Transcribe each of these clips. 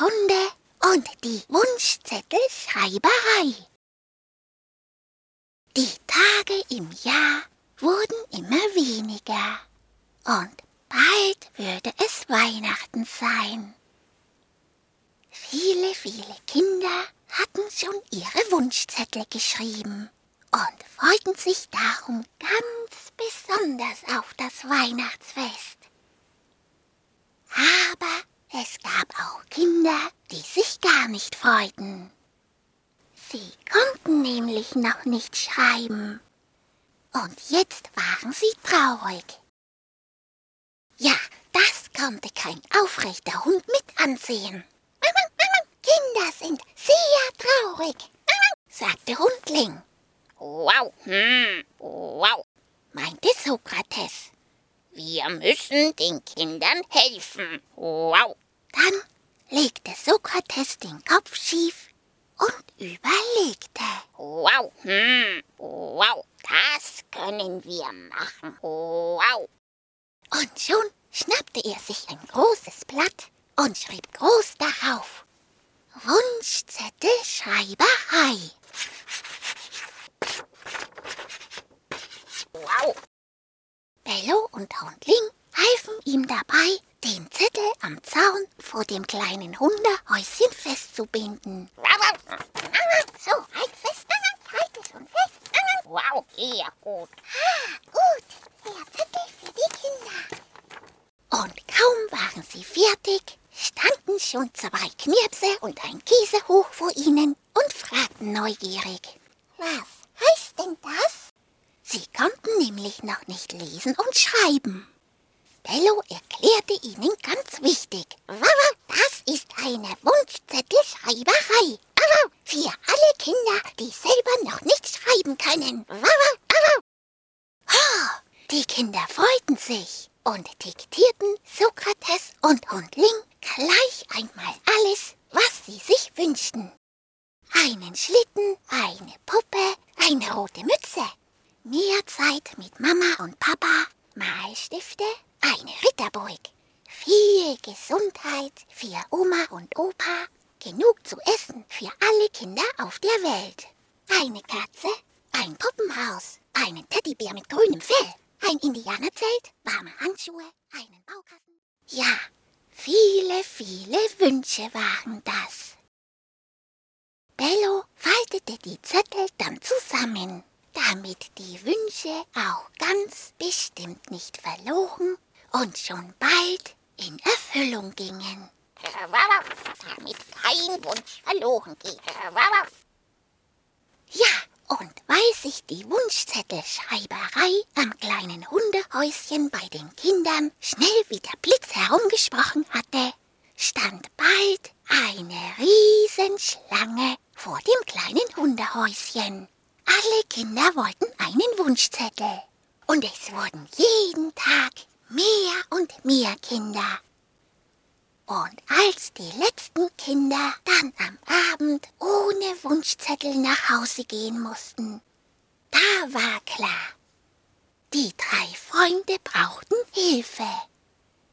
Hunde und die Wunschzettelschreiberei. Die Tage im Jahr wurden immer weniger und bald würde es Weihnachten sein. Viele, viele Kinder hatten schon ihre Wunschzettel geschrieben und freuten sich darum ganz besonders auf das Weihnachtsfest. Aber es gab auch Kinder, die sich gar nicht freuten. Sie konnten nämlich noch nicht schreiben. Und jetzt waren sie traurig. Ja, das konnte kein aufrechter Hund mit ansehen. Kinder sind sehr traurig, sagte Hundling. Wow, hm, wow, meinte Sokrates. Wir müssen den Kindern helfen. Wow. Dann legte Sokrates den Kopf schief und überlegte. Wow, hm, wow, das können wir machen. Wow. Und schon schnappte er sich ein großes Blatt und schrieb groß darauf. Wunschzettel Schreiberei. Wow. Bello und Hundling halfen ihm dabei, den Zettel am Zaun vor dem kleinen Hundehäuschen festzubinden. So, halt fest, halt es und fest. Wow, sehr gut. Ah, gut, der Zettel für die Kinder. Und kaum waren sie fertig, standen schon zwei Knirpse und ein Käsehoch vor ihnen und fragten neugierig. Was heißt denn das? Sie konnten nämlich noch nicht lesen und schreiben. Bello erklärte ihnen ganz wichtig. Das ist eine Wunschzettelschreiberei. Für alle Kinder, die selber noch nicht schreiben können. Die Kinder freuten sich und diktierten Sokrates und Hundling gleich einmal alles, was sie sich wünschten. Einen Schlitten, eine Puppe, eine rote Mütze, mehr Zeit mit Mama und Papa, Malstifte, eine Ritterburg, viel Gesundheit für Oma und Opa, genug zu essen für alle Kinder auf der Welt, eine Katze, ein Puppenhaus, einen Teddybär mit grünem Fell, ein Indianerzelt, warme Handschuhe, einen Baukasten. Ja, viele, viele Wünsche waren das. Bello faltete die Zettel dann zusammen, damit die Wünsche auch ganz bestimmt nicht verloren und schon bald in Erfüllung gingen. Damit kein Wunsch verloren geht. Ja, und weil sich die Wunschzettelschreiberei am kleinen Hundehäuschen bei den Kindern schnell wie der Blitz herumgesprochen hatte, stand bald eine Riesenschlange vor dem kleinen Hundehäuschen. Alle Kinder wollten einen Wunschzettel. Und es wurden jeden Tag mehr und mehr Kinder. Und als die letzten Kinder dann am Abend ohne Wunschzettel nach Hause gehen mussten, da war klar, die drei Freunde brauchten Hilfe.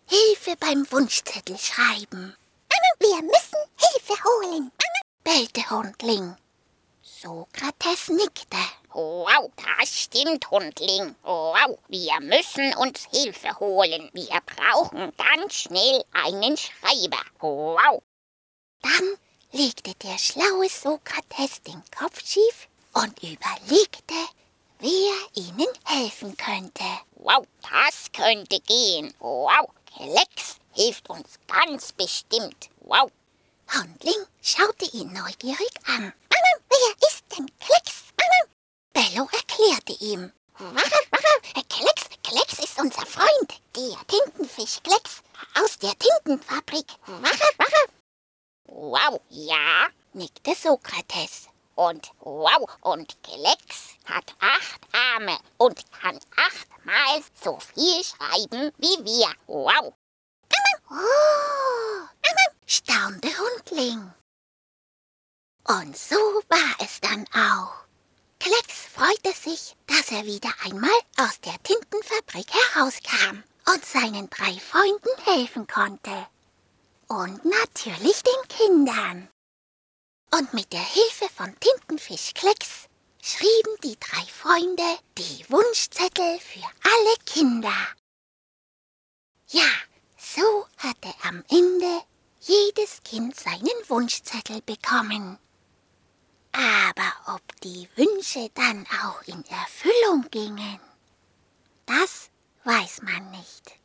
Hilfe beim Wunschzettel schreiben. Wir müssen Hilfe holen, bellte Hundling. Sokrates nickte. Wow, das stimmt, Hundling. Wow, wir müssen uns Hilfe holen. Wir brauchen ganz schnell einen Schreiber. Wow. Dann legte der schlaue Sokrates den Kopf schief und überlegte, wer ihnen helfen könnte. Wow, das könnte gehen. Wow, Klecks hilft uns ganz bestimmt. Wow. Hundling schaute ihn neugierig an. Wer ist denn Klecks? Bello erklärte ihm. Klecks, Klecks ist unser Freund, der Tintenfisch Klecks aus der Tintenfabrik. Wow, ja, nickte Sokrates. Und wow, und Klecks hat acht Arme und kann achtmal so viel schreiben wie wir. Wow. Oh, staunte Hundling. Und so war es dann auch. Klecks freute sich, dass er wieder einmal aus der Tintenfabrik herauskam und seinen drei Freunden helfen konnte. und natürlich den Kindern. Und mit der Hilfe von Tintenfischklecks schrieben die drei Freunde die Wunschzettel für alle Kinder. Ja, so hatte am Ende jedes Kind seinen Wunschzettel bekommen. Aber ob die Wünsche dann auch in Erfüllung gingen, das weiß man nicht.